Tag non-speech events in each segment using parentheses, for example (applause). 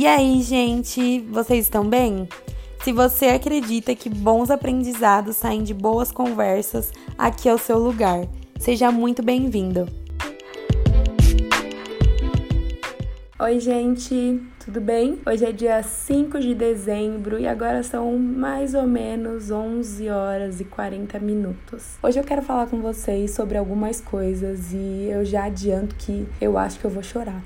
E aí, gente, vocês estão bem? Se você acredita que bons aprendizados saem de boas conversas, aqui é o seu lugar. Seja muito bem-vindo. Oi, gente, tudo bem? Hoje é dia 5 de dezembro e agora são mais ou menos 11 horas e 40 minutos. Hoje eu quero falar com vocês sobre algumas coisas e eu já adianto que eu acho que eu vou chorar.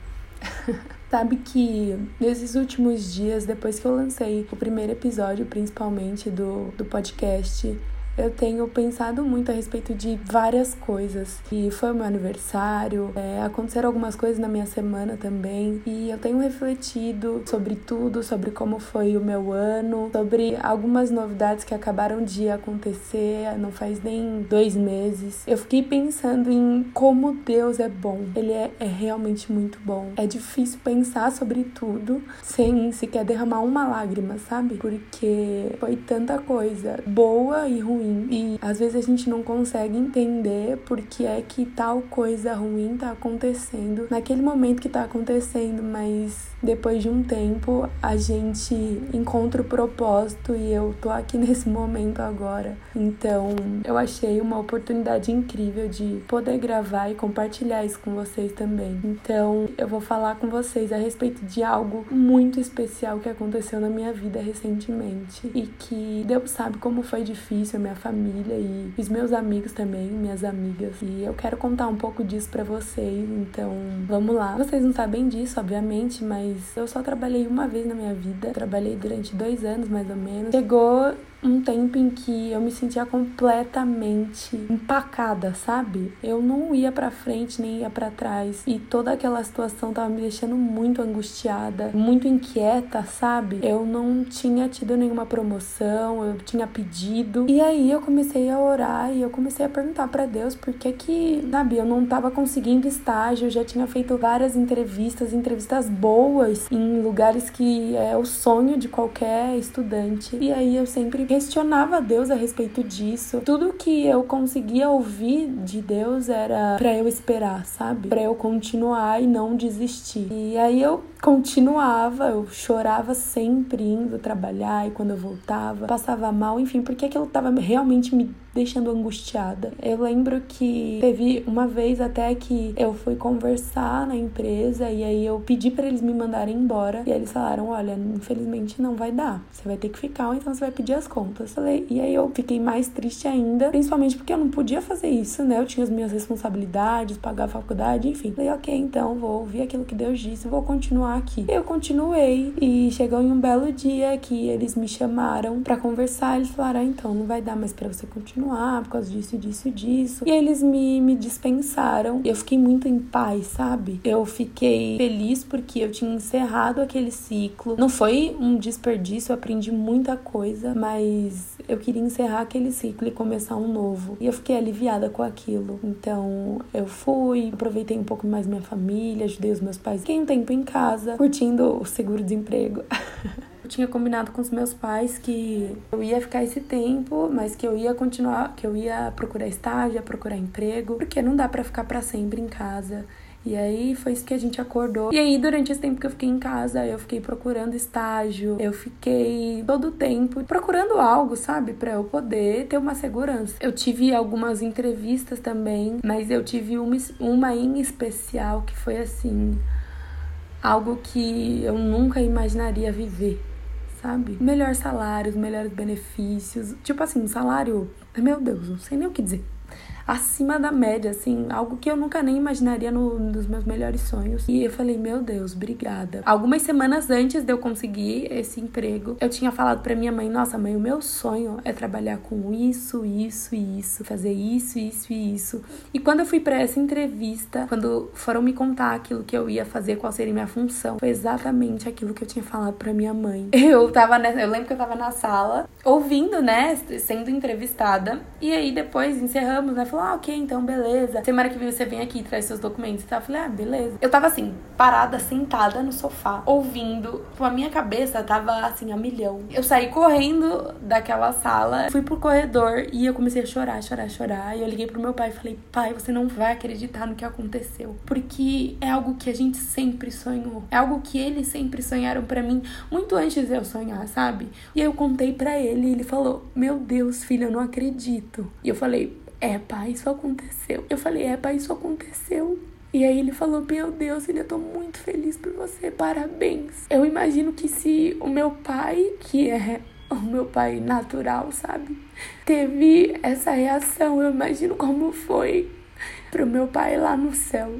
(laughs) Sabe que nesses últimos dias, depois que eu lancei o primeiro episódio, principalmente do, do podcast, eu tenho pensado muito a respeito de várias coisas. E foi meu aniversário, é, aconteceram algumas coisas na minha semana também. E eu tenho refletido sobre tudo, sobre como foi o meu ano, sobre algumas novidades que acabaram de acontecer, não faz nem dois meses. Eu fiquei pensando em como Deus é bom. Ele é, é realmente muito bom. É difícil pensar sobre tudo sem sequer derramar uma lágrima, sabe? Porque foi tanta coisa boa e ruim ruim e às vezes a gente não consegue entender por que é que tal coisa ruim tá acontecendo naquele momento que tá acontecendo, mas depois de um tempo a gente encontra o propósito e eu tô aqui (laughs) nesse momento agora. Então, eu achei uma oportunidade incrível de poder gravar e compartilhar isso com vocês também. Então, eu vou falar com vocês a respeito de algo muito especial que aconteceu na minha vida recentemente e que Deus sabe como foi difícil minha família e os meus amigos também, minhas amigas. E eu quero contar um pouco disso para vocês. Então, vamos lá. Vocês não sabem disso, obviamente, mas eu só trabalhei uma vez na minha vida. Trabalhei durante dois anos, mais ou menos. Chegou um tempo em que eu me sentia completamente empacada, sabe? Eu não ia para frente nem ia para trás e toda aquela situação tava me deixando muito angustiada, muito inquieta, sabe? Eu não tinha tido nenhuma promoção, eu tinha pedido. E aí eu comecei a orar e eu comecei a perguntar para Deus por que que, sabe, eu não tava conseguindo estágio, eu já tinha feito várias entrevistas, entrevistas boas em lugares que é o sonho de qualquer estudante. E aí eu sempre questionava Deus a respeito disso. Tudo que eu conseguia ouvir de Deus era para eu esperar, sabe? Para eu continuar e não desistir. E aí eu continuava, eu chorava sempre indo trabalhar e quando eu voltava, passava mal, enfim, porque aquilo tava realmente me deixando angustiada. Eu lembro que teve uma vez até que eu fui conversar na empresa e aí eu pedi para eles me mandarem embora e eles falaram: "Olha, infelizmente não vai dar. Você vai ter que ficar ou então você vai pedir as contas". Falei, e aí eu fiquei mais triste ainda, principalmente porque eu não podia fazer isso, né? Eu tinha as minhas responsabilidades, pagar a faculdade, enfim. Falei, OK, então vou ouvir aquilo que Deus disse, vou continuar aqui. Eu continuei e chegou em um belo dia que eles me chamaram para conversar, eles falaram: ah, "Então não vai dar mais para você continuar continuar por causa disso, disso, disso. E eles me, me dispensaram. Eu fiquei muito em paz, sabe? Eu fiquei feliz porque eu tinha encerrado aquele ciclo. Não foi um desperdício, eu aprendi muita coisa, mas eu queria encerrar aquele ciclo e começar um novo. E eu fiquei aliviada com aquilo. Então eu fui, aproveitei um pouco mais minha família, ajudei os meus pais. Fiquei um tempo em casa, curtindo o seguro-desemprego. (laughs) Eu tinha combinado com os meus pais que eu ia ficar esse tempo, mas que eu ia continuar, que eu ia procurar estágio, ia procurar emprego, porque não dá para ficar para sempre em casa. E aí foi isso que a gente acordou. E aí, durante esse tempo que eu fiquei em casa, eu fiquei procurando estágio, eu fiquei todo o tempo procurando algo, sabe, para eu poder ter uma segurança. Eu tive algumas entrevistas também, mas eu tive uma, uma em especial que foi assim, algo que eu nunca imaginaria viver sabe? Melhor salários, melhores benefícios. Tipo assim, um salário. Meu Deus, não sei nem o que dizer acima da média, assim, algo que eu nunca nem imaginaria no, nos meus melhores sonhos. E eu falei, meu Deus, obrigada. Algumas semanas antes de eu conseguir esse emprego, eu tinha falado para minha mãe: Nossa, mãe, o meu sonho é trabalhar com isso, isso e isso, fazer isso, isso e isso. E quando eu fui para essa entrevista, quando foram me contar aquilo que eu ia fazer, qual seria minha função, foi exatamente aquilo que eu tinha falado para minha mãe. (laughs) Eu tava nessa, eu lembro que eu tava na sala ouvindo, né, sendo entrevistada, e aí depois encerramos, né? Falou: ah, ok, então beleza. Semana que vem você vem aqui e traz seus documentos tal. Eu falei: ah, beleza. Eu tava assim, parada, sentada no sofá, ouvindo. Com a minha cabeça tava assim, a milhão. Eu saí correndo daquela sala, fui pro corredor e eu comecei a chorar, chorar, chorar. E eu liguei pro meu pai e falei: pai, você não vai acreditar no que aconteceu. Porque é algo que a gente sempre sonhou. É algo que eles sempre sonharam para mim, muito antes de eu sonhar, sabe? E aí eu contei para ele e ele falou: Meu Deus, filho, eu não acredito. E eu falei: É, pai, isso aconteceu. Eu falei: É, pai, isso aconteceu. E aí ele falou: Meu Deus, ele eu tô muito feliz por você, parabéns. Eu imagino que se o meu pai, que é o meu pai natural, sabe, teve essa reação, eu imagino como foi pro meu pai lá no céu.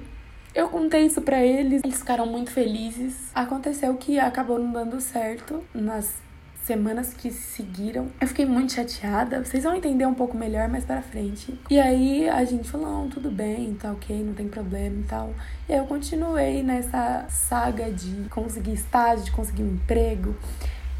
Eu contei isso para eles, eles ficaram muito felizes. Aconteceu que acabou não dando certo nas semanas que seguiram. Eu fiquei muito chateada. Vocês vão entender um pouco melhor mais para frente. E aí a gente falou: não, tudo bem, tá ok, não tem problema e tal. E aí eu continuei nessa saga de conseguir estágio, de conseguir um emprego.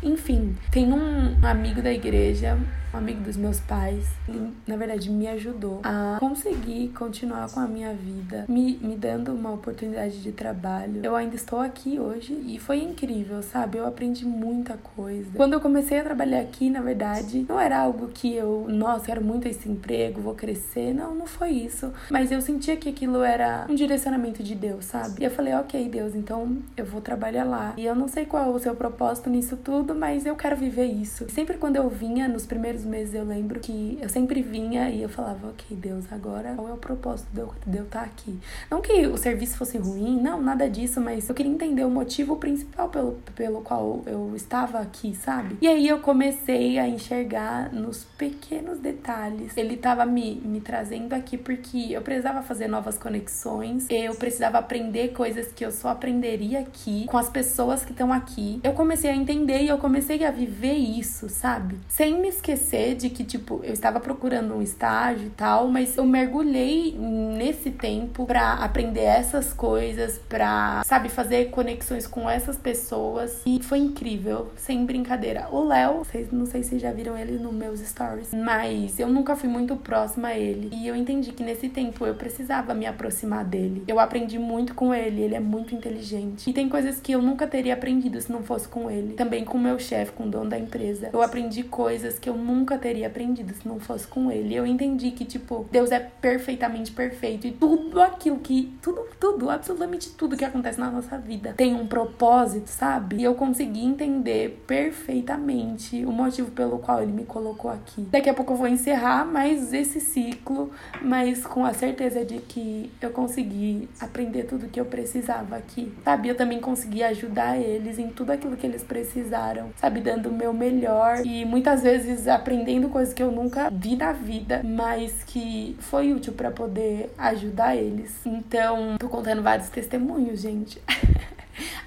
Enfim, tem um amigo da igreja um amigo dos meus pais, ele, na verdade, me ajudou a conseguir continuar com a minha vida, me, me dando uma oportunidade de trabalho. Eu ainda estou aqui hoje e foi incrível, sabe? Eu aprendi muita coisa. Quando eu comecei a trabalhar aqui, na verdade, não era algo que eu, nossa, quero muito esse emprego, vou crescer. Não, não foi isso. Mas eu sentia que aquilo era um direcionamento de Deus, sabe? E eu falei, ok, Deus, então eu vou trabalhar lá. E eu não sei qual é o seu propósito nisso tudo, mas eu quero viver isso. Sempre quando eu vinha nos primeiros meses eu lembro que eu sempre vinha e eu falava, ok, Deus, agora qual é o propósito de eu, de eu estar tá aqui? Não que o serviço fosse ruim, não, nada disso, mas eu queria entender o motivo principal pelo, pelo qual eu estava aqui, sabe? E aí eu comecei a enxergar nos pequenos detalhes. Ele estava me, me trazendo aqui porque eu precisava fazer novas conexões, eu precisava aprender coisas que eu só aprenderia aqui, com as pessoas que estão aqui. Eu comecei a entender e eu comecei a viver isso, sabe? Sem me esquecer de que, tipo, eu estava procurando um estágio e tal, mas eu mergulhei nesse tempo para aprender essas coisas, pra, sabe, fazer conexões com essas pessoas. E foi incrível, sem brincadeira. O Léo, vocês não sei se já viram ele nos meus stories, mas eu nunca fui muito próxima a ele. E eu entendi que nesse tempo eu precisava me aproximar dele. Eu aprendi muito com ele, ele é muito inteligente. E tem coisas que eu nunca teria aprendido se não fosse com ele. Também com o meu chefe, com o dono da empresa. Eu aprendi coisas que eu nunca nunca teria aprendido se não fosse com ele. Eu entendi que, tipo, Deus é perfeitamente perfeito e tudo aquilo que. Tudo, tudo, absolutamente tudo que acontece na nossa vida tem um propósito, sabe? E eu consegui entender perfeitamente o motivo pelo qual ele me colocou aqui. Daqui a pouco eu vou encerrar mais esse ciclo, mas com a certeza de que eu consegui aprender tudo que eu precisava aqui, sabe? Eu também consegui ajudar eles em tudo aquilo que eles precisaram, sabe? Dando o meu melhor e muitas vezes aprendendo aprendendo coisas que eu nunca vi na vida, mas que foi útil para poder ajudar eles. Então, tô contando vários testemunhos, gente. (laughs)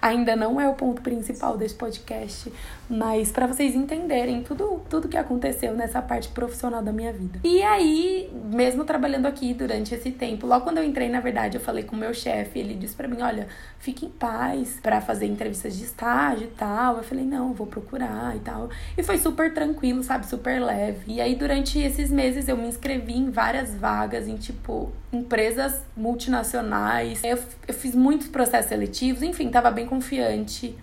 ainda não é o ponto principal desse podcast, mas para vocês entenderem tudo tudo que aconteceu nessa parte profissional da minha vida. E aí, mesmo trabalhando aqui durante esse tempo, logo quando eu entrei, na verdade, eu falei com o meu chefe, ele disse para mim, olha, fique em paz para fazer entrevistas de estágio e tal. Eu falei, não, vou procurar e tal. E foi super tranquilo, sabe, super leve. E aí durante esses meses eu me inscrevi em várias vagas em tipo empresas multinacionais. Eu, eu fiz muitos processos seletivos, enfim, tava bem confiante.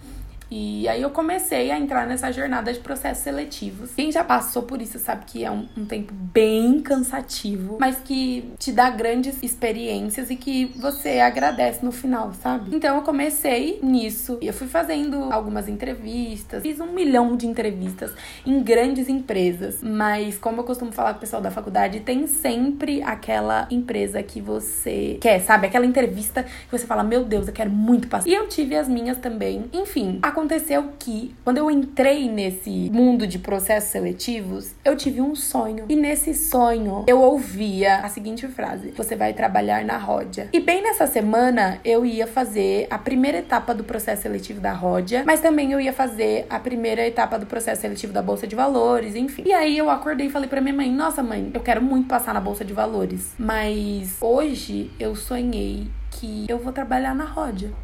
E aí eu comecei a entrar nessa jornada de processos seletivos. Quem já passou por isso sabe que é um, um, tempo bem cansativo, mas que te dá grandes experiências e que você agradece no final, sabe? Então eu comecei nisso. e Eu fui fazendo algumas entrevistas, fiz um milhão de entrevistas em grandes empresas. Mas como eu costumo falar com o pessoal da faculdade, tem sempre aquela empresa que você quer, sabe? Aquela entrevista que você fala, meu Deus, eu quero muito passar. E eu tive as minhas também. Enfim, a aconteceu que, quando eu entrei nesse mundo de processos seletivos, eu tive um sonho. E nesse sonho, eu ouvia a seguinte frase: Você vai trabalhar na Ródia. E bem nessa semana, eu ia fazer a primeira etapa do processo seletivo da Ródia, mas também eu ia fazer a primeira etapa do processo seletivo da Bolsa de Valores, enfim. E aí eu acordei e falei pra minha mãe: Nossa, mãe, eu quero muito passar na Bolsa de Valores, mas hoje eu sonhei que eu vou trabalhar na Ródia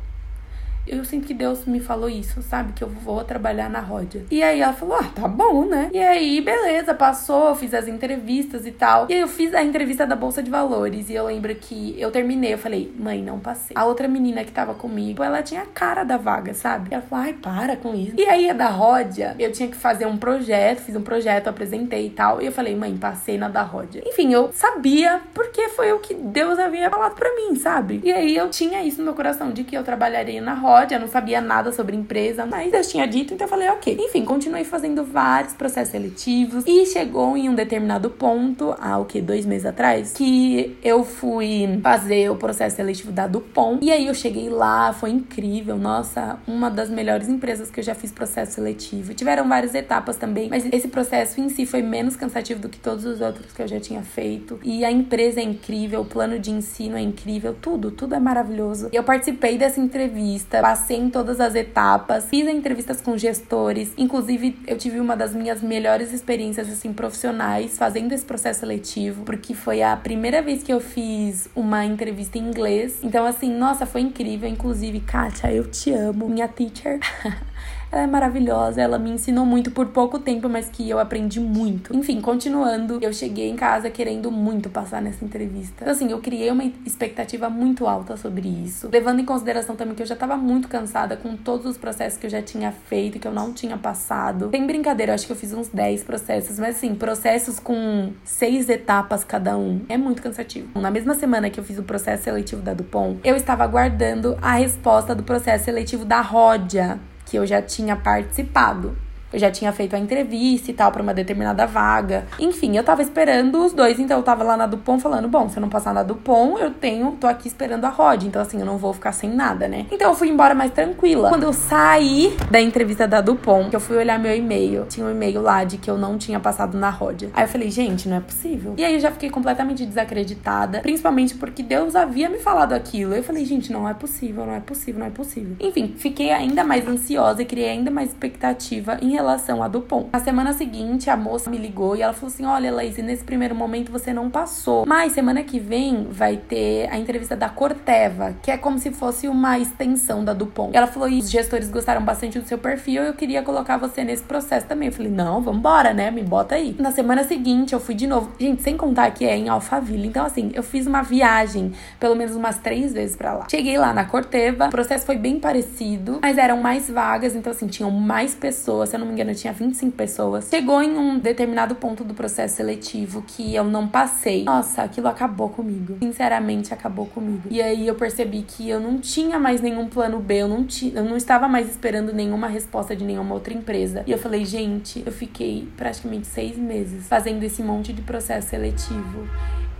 eu sinto que Deus me falou isso, sabe? Que eu vou trabalhar na Ródia. E aí ela falou: Ah, tá bom, né? E aí, beleza, passou, fiz as entrevistas e tal. E aí eu fiz a entrevista da Bolsa de Valores. E eu lembro que eu terminei, eu falei, mãe, não passei. A outra menina que tava comigo, ela tinha a cara da vaga, sabe? Ela falou, ai, para com isso. E aí, a da Ródia, eu tinha que fazer um projeto, fiz um projeto, apresentei e tal. E eu falei, mãe, passei na da Ródia. Enfim, eu sabia porque foi o que Deus havia falado para mim, sabe? E aí eu tinha isso no meu coração de que eu trabalharia na Ródia, não sabia nada sobre empresa, mas Deus tinha dito, então eu falei, ok. Enfim, continuei fazendo vários processos seletivos e chegou em um determinado ponto, há o que, dois meses atrás, que eu fui fazer o processo seletivo da Dupont. E aí eu cheguei lá, foi incrível, nossa, uma das melhores empresas que eu já fiz processo seletivo. Tiveram várias etapas também, mas esse processo em si foi menos cansativo do que todos os outros que eu já tinha feito. E a empresa é incrível, o plano de ensino é incrível, tudo, tudo é maravilhoso. Eu participei dessa entrevista, passei em todas as etapas, fiz entrevistas com gestores, inclusive eu tive uma das minhas melhores experiências assim profissionais fazendo esse processo seletivo, porque foi a primeira vez que eu fiz uma entrevista em inglês. Então assim, nossa, foi incrível, inclusive, Kátia, eu te amo, minha teacher. (laughs) Ela é maravilhosa, ela me ensinou muito por pouco tempo, mas que eu aprendi muito. Enfim, continuando, eu cheguei em casa querendo muito passar nessa entrevista. Então, assim, eu criei uma expectativa muito alta sobre isso, levando em consideração também que eu já tava muito cansada com todos os processos que eu já tinha feito, que eu não tinha passado. Sem brincadeira, eu acho que eu fiz uns 10 processos, mas assim, processos com seis etapas cada um. É muito cansativo. Na mesma semana que eu fiz o processo seletivo da Dupont, eu estava aguardando a resposta do processo seletivo da Ródia que eu já tinha participado. Eu já tinha feito a entrevista e tal para uma determinada vaga. Enfim, eu tava esperando os dois, então eu tava lá na Dupont falando: bom, se eu não passar na Dupont, eu tenho, tô aqui esperando a Rod. Então, assim, eu não vou ficar sem nada, né? Então eu fui embora mais tranquila. Quando eu saí da entrevista da Dupont, eu fui olhar meu e-mail, tinha um e-mail lá de que eu não tinha passado na Rod. Aí eu falei, gente, não é possível. E aí eu já fiquei completamente desacreditada, principalmente porque Deus havia me falado aquilo. Eu falei, gente, não é possível, não é possível, não é possível. Enfim, fiquei ainda mais ansiosa e criei ainda mais expectativa em relação à Dupont. Na semana seguinte, a moça me ligou e ela falou assim: Olha, Laís, nesse primeiro momento você não passou. Mas semana que vem vai ter a entrevista da Corteva, que é como se fosse uma extensão da Dupont. Ela falou: os gestores gostaram bastante do seu perfil, eu queria colocar você nesse processo também. Eu falei: Não, vambora, né? Me bota aí. Na semana seguinte, eu fui de novo. Gente, sem contar que é em Alphaville. Então, assim, eu fiz uma viagem pelo menos umas três vezes para lá. Cheguei lá na Corteva, o processo foi bem parecido, mas eram mais vagas, então, assim, tinham mais pessoas. Se eu não me engano, tinha 25 pessoas. Chegou em um determinado ponto do processo seletivo que eu não passei. Nossa, aquilo acabou comigo. Sinceramente, acabou comigo. E aí eu percebi que eu não tinha mais nenhum plano B, eu não, tinha, eu não estava mais esperando nenhuma resposta de nenhuma outra empresa. E eu falei, gente, eu fiquei praticamente seis meses fazendo esse monte de processo seletivo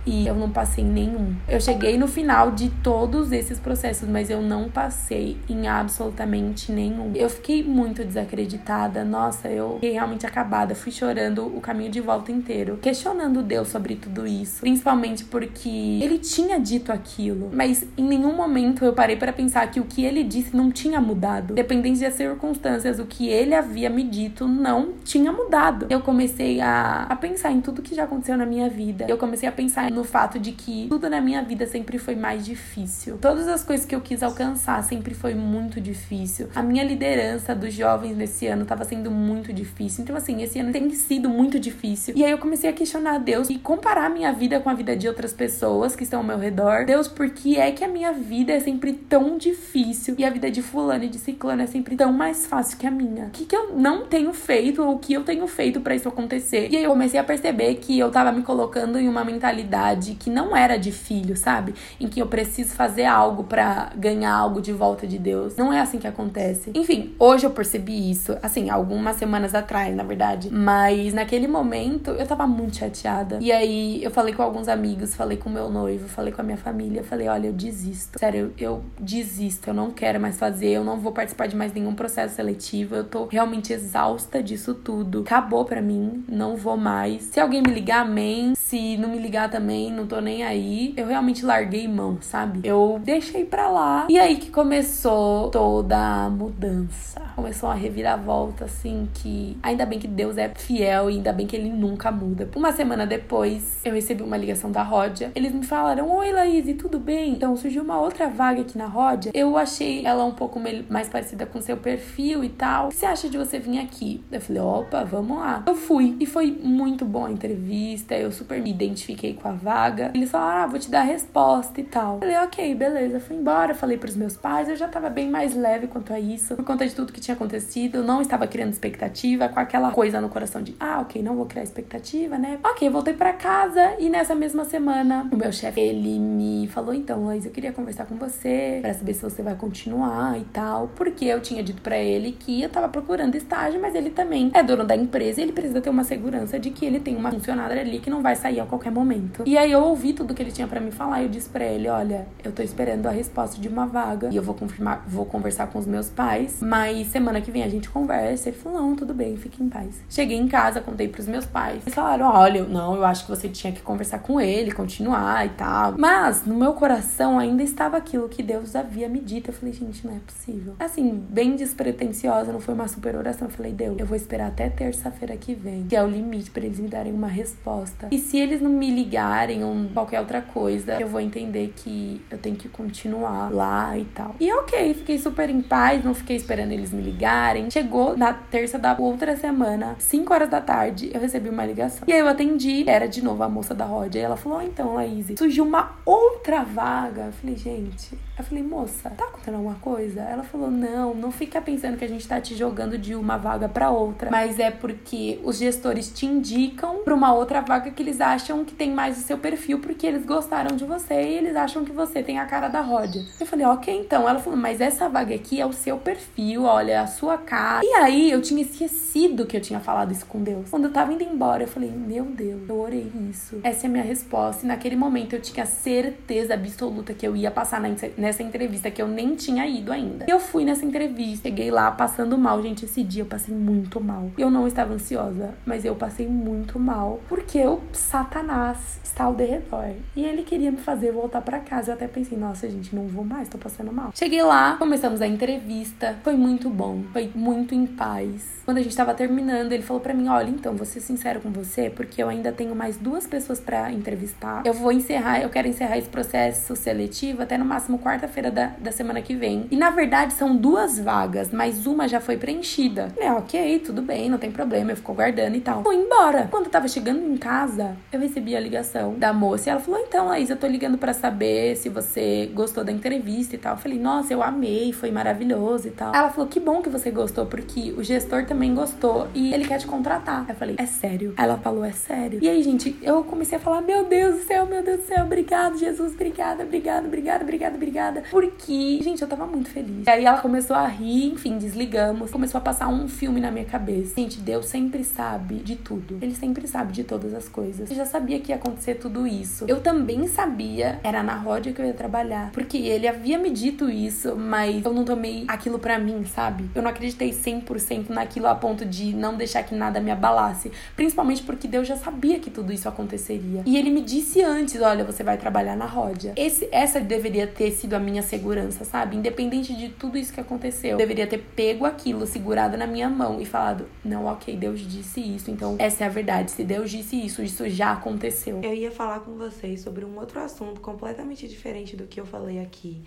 e eu não passei nenhum. Eu cheguei no final de todos esses processos, mas eu não passei em absolutamente nenhum. Eu fiquei muito desacreditada. Nossa, eu fiquei realmente acabada. Fui chorando o caminho de volta inteiro, questionando Deus sobre tudo isso, principalmente porque ele tinha dito aquilo, mas em nenhum momento eu parei para pensar que o que ele disse não tinha mudado. Dependente das circunstâncias, o que ele havia me dito não tinha mudado. Eu comecei a, a pensar em tudo que já aconteceu na minha vida. Eu comecei a pensar no fato de que tudo na minha vida sempre foi mais difícil. Todas as coisas que eu quis alcançar sempre foi muito difícil. A minha liderança dos jovens nesse ano estava sendo muito difícil. Então, assim, esse ano tem sido muito difícil. E aí eu comecei a questionar Deus e comparar a minha vida com a vida de outras pessoas que estão ao meu redor. Deus, por que é que a minha vida é sempre tão difícil e a vida de fulano e de ciclano é sempre tão mais fácil que a minha? O que, que eu não tenho feito ou o que eu tenho feito para isso acontecer? E aí eu comecei a perceber que eu tava me colocando em uma mentalidade que não era de filho, sabe? Em que eu preciso fazer algo para ganhar algo de volta de Deus. Não é assim que acontece. Enfim, hoje eu percebi isso, assim, algumas semanas atrás, na verdade. Mas naquele momento eu tava muito chateada. E aí eu falei com alguns amigos, falei com meu noivo, falei com a minha família, falei: olha, eu desisto. Sério, eu, eu desisto, eu não quero mais fazer, eu não vou participar de mais nenhum processo seletivo. Eu tô realmente exausta disso tudo. Acabou para mim, não vou mais. Se alguém me ligar, amém. Se não me ligar também, não tô nem aí. Eu realmente larguei mão, sabe? Eu deixei pra lá. E aí que começou toda a mudança. Começou a reviravolta, assim, que ainda bem que Deus é fiel e ainda bem que ele nunca muda. Uma semana depois, eu recebi uma ligação da Ródia. Eles me falaram: Oi, Laís, tudo bem? Então surgiu uma outra vaga aqui na Ródia. Eu achei ela um pouco mais parecida com seu perfil e tal. O que você acha de você vir aqui? Eu falei: opa, vamos lá. Eu fui e foi muito bom a entrevista. Eu super me identifiquei com a vaga. Eles falaram: ah, vou te dar a resposta e tal. Eu falei: ok, beleza. Fui embora, falei pros meus pais. Eu já tava bem mais leve quanto a isso, por conta de tudo que tinha acontecido. Não estava criando expectativa, com aquela coisa no coração de: ah, ok, não vou criar expectativa, né? Ok, voltei para casa e nessa mesma semana o meu chefe ele me falou: então, Laís, eu queria conversar com você para saber se você vai continuar e tal, porque eu tinha dito para ele que eu tava procurando estágio, mas ele também é dono da empresa e ele precisa ter uma segurança de que ele tem uma funcionária ali que não vai sair a qualquer momento. E aí eu ouvi tudo que ele tinha para me falar e eu disse para ele: olha, eu tô esperando a resposta de uma vaga e eu vou confirmar, vou conversar com os meus pais, mas semana que vem a gente conversa. Ele falou: não, tudo bem, fique em paz. Cheguei em casa, contei pros meus pais. Eles falaram: olha, não, eu acho que você tinha que conversar com ele, continuar e tal. Mas no meu coração ainda estava aquilo que Deus havia me dito. Eu falei, gente, não é possível. Assim, bem despretensiosa, não foi uma super oração. Eu falei, Deus, eu vou esperar até terça-feira que vem, que é o limite para eles me darem uma resposta. E se eles não me ligarem ou qualquer outra coisa, eu vou entender que eu tenho que continuar lá e tal. E ok, fiquei super em paz, não fiquei esperando eles me ligarem. Chegou na terça da outra semana, 5 horas da tarde, eu recebi uma ligação. E aí eu atendi, era de novo a moça da Rod. E ela falou: oh, então, Laís, surgiu uma outra vaga. Eu falei, gente. Eu falei, moça, tá acontecendo alguma coisa? Ela falou: não, não fica pensando que a gente tá te jogando de uma vaga para outra. Mas é porque os gestores te indicam pra uma outra vaga que eles acham que tem mais seu perfil, porque eles gostaram de você e eles acham que você tem a cara da Rod. Eu falei, ok, então. Ela falou, mas essa vaga aqui é o seu perfil, olha, a sua cara. E aí eu tinha esquecido que eu tinha falado isso com Deus. Quando eu tava indo embora, eu falei, meu Deus, eu orei isso. Essa é a minha resposta. E naquele momento eu tinha certeza absoluta que eu ia passar nessa entrevista, que eu nem tinha ido ainda. Eu fui nessa entrevista, cheguei lá passando mal. Gente, esse dia eu passei muito mal. Eu não estava ansiosa, mas eu passei muito mal. Porque o Satanás está ao derredor. E ele queria me fazer voltar para casa. Eu até pensei, nossa, gente, não vou mais, tô passando mal. Cheguei lá, começamos a entrevista. Foi muito bom, foi muito em paz. Quando a gente tava terminando, ele falou para mim: Olha, então, vou ser sincero com você, porque eu ainda tenho mais duas pessoas para entrevistar. Eu vou encerrar, eu quero encerrar esse processo seletivo até no máximo quarta-feira da, da semana que vem. E na verdade são duas vagas, mas uma já foi preenchida. É, ok, tudo bem, não tem problema, eu fico guardando e tal. Fui embora. Quando eu tava chegando em casa, eu recebi a ligação da moça e ela falou: Então, Laís, eu tô ligando para saber se você gostou da entrevista e tal. Eu falei: Nossa, eu amei, foi maravilhoso e tal. Ela falou: Que bom que você gostou, porque o gestor também gostou e ele quer te contratar. Eu falei: É sério? Ela falou: É sério. E aí, gente, eu comecei a falar: Meu Deus do céu, meu Deus do céu, obrigado, Jesus, obrigada, obrigada, obrigada, obrigada, obrigada. Porque, gente, eu tava muito feliz. E aí ela começou a rir, enfim, desligamos. Começou a passar um filme na minha cabeça. Gente, Deus sempre sabe de tudo. Ele sempre sabe de todas as coisas. Eu já sabia que ia acontecer tudo isso. Eu também sabia, era na Ródia que eu ia trabalhar. Porque ele havia me dito isso, mas eu não tomei aquilo para mim, sabe? Eu não acreditei 100% naquilo a ponto de não deixar que nada me abalasse. Principalmente porque Deus já sabia que tudo isso aconteceria. E ele me disse antes: olha, você vai trabalhar na Ródia. Esse, essa deveria ter sido a minha segurança, sabe? Independente de tudo isso que aconteceu. Eu deveria ter pego aquilo, segurado na minha mão e falado: não, ok, Deus disse isso, então essa é a verdade. Se Deus disse isso, isso já aconteceu. Eu ia falar com vocês sobre um outro assunto completamente diferente do que eu falei aqui.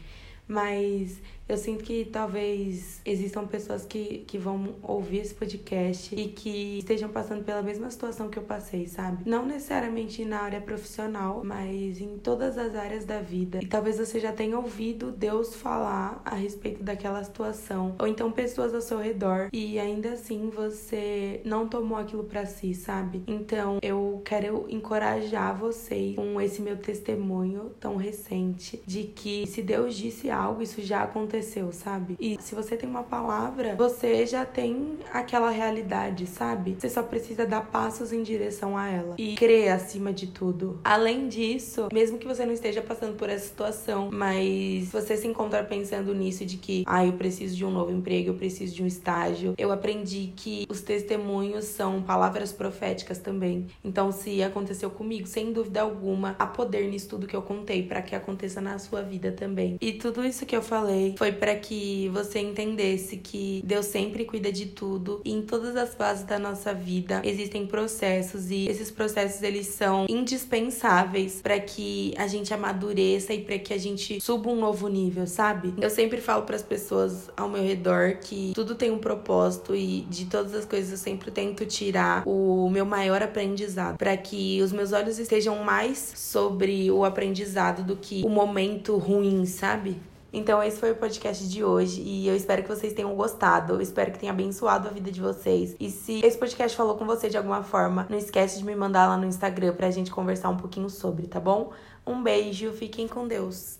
Mas eu sinto que talvez existam pessoas que, que vão ouvir esse podcast e que estejam passando pela mesma situação que eu passei, sabe? Não necessariamente na área profissional, mas em todas as áreas da vida. E talvez você já tenha ouvido Deus falar a respeito daquela situação, ou então pessoas ao seu redor, e ainda assim você não tomou aquilo para si, sabe? Então eu quero encorajar vocês com esse meu testemunho tão recente de que se Deus disse algo, isso já aconteceu, sabe? E se você tem uma palavra, você já tem aquela realidade, sabe? Você só precisa dar passos em direção a ela e crer acima de tudo. Além disso, mesmo que você não esteja passando por essa situação, mas você se encontrar pensando nisso de que, ah, eu preciso de um novo emprego, eu preciso de um estágio, eu aprendi que os testemunhos são palavras proféticas também. Então, se aconteceu comigo, sem dúvida alguma, há poder nisso tudo que eu contei para que aconteça na sua vida também. E isso que eu falei foi para que você entendesse que Deus sempre cuida de tudo e em todas as fases da nossa vida existem processos e esses processos eles são indispensáveis para que a gente amadureça e para que a gente suba um novo nível, sabe? Eu sempre falo para as pessoas ao meu redor que tudo tem um propósito e de todas as coisas eu sempre tento tirar o meu maior aprendizado para que os meus olhos estejam mais sobre o aprendizado do que o momento ruim, sabe? Então, esse foi o podcast de hoje e eu espero que vocês tenham gostado. Eu espero que tenha abençoado a vida de vocês. E se esse podcast falou com você de alguma forma, não esquece de me mandar lá no Instagram pra gente conversar um pouquinho sobre, tá bom? Um beijo, fiquem com Deus.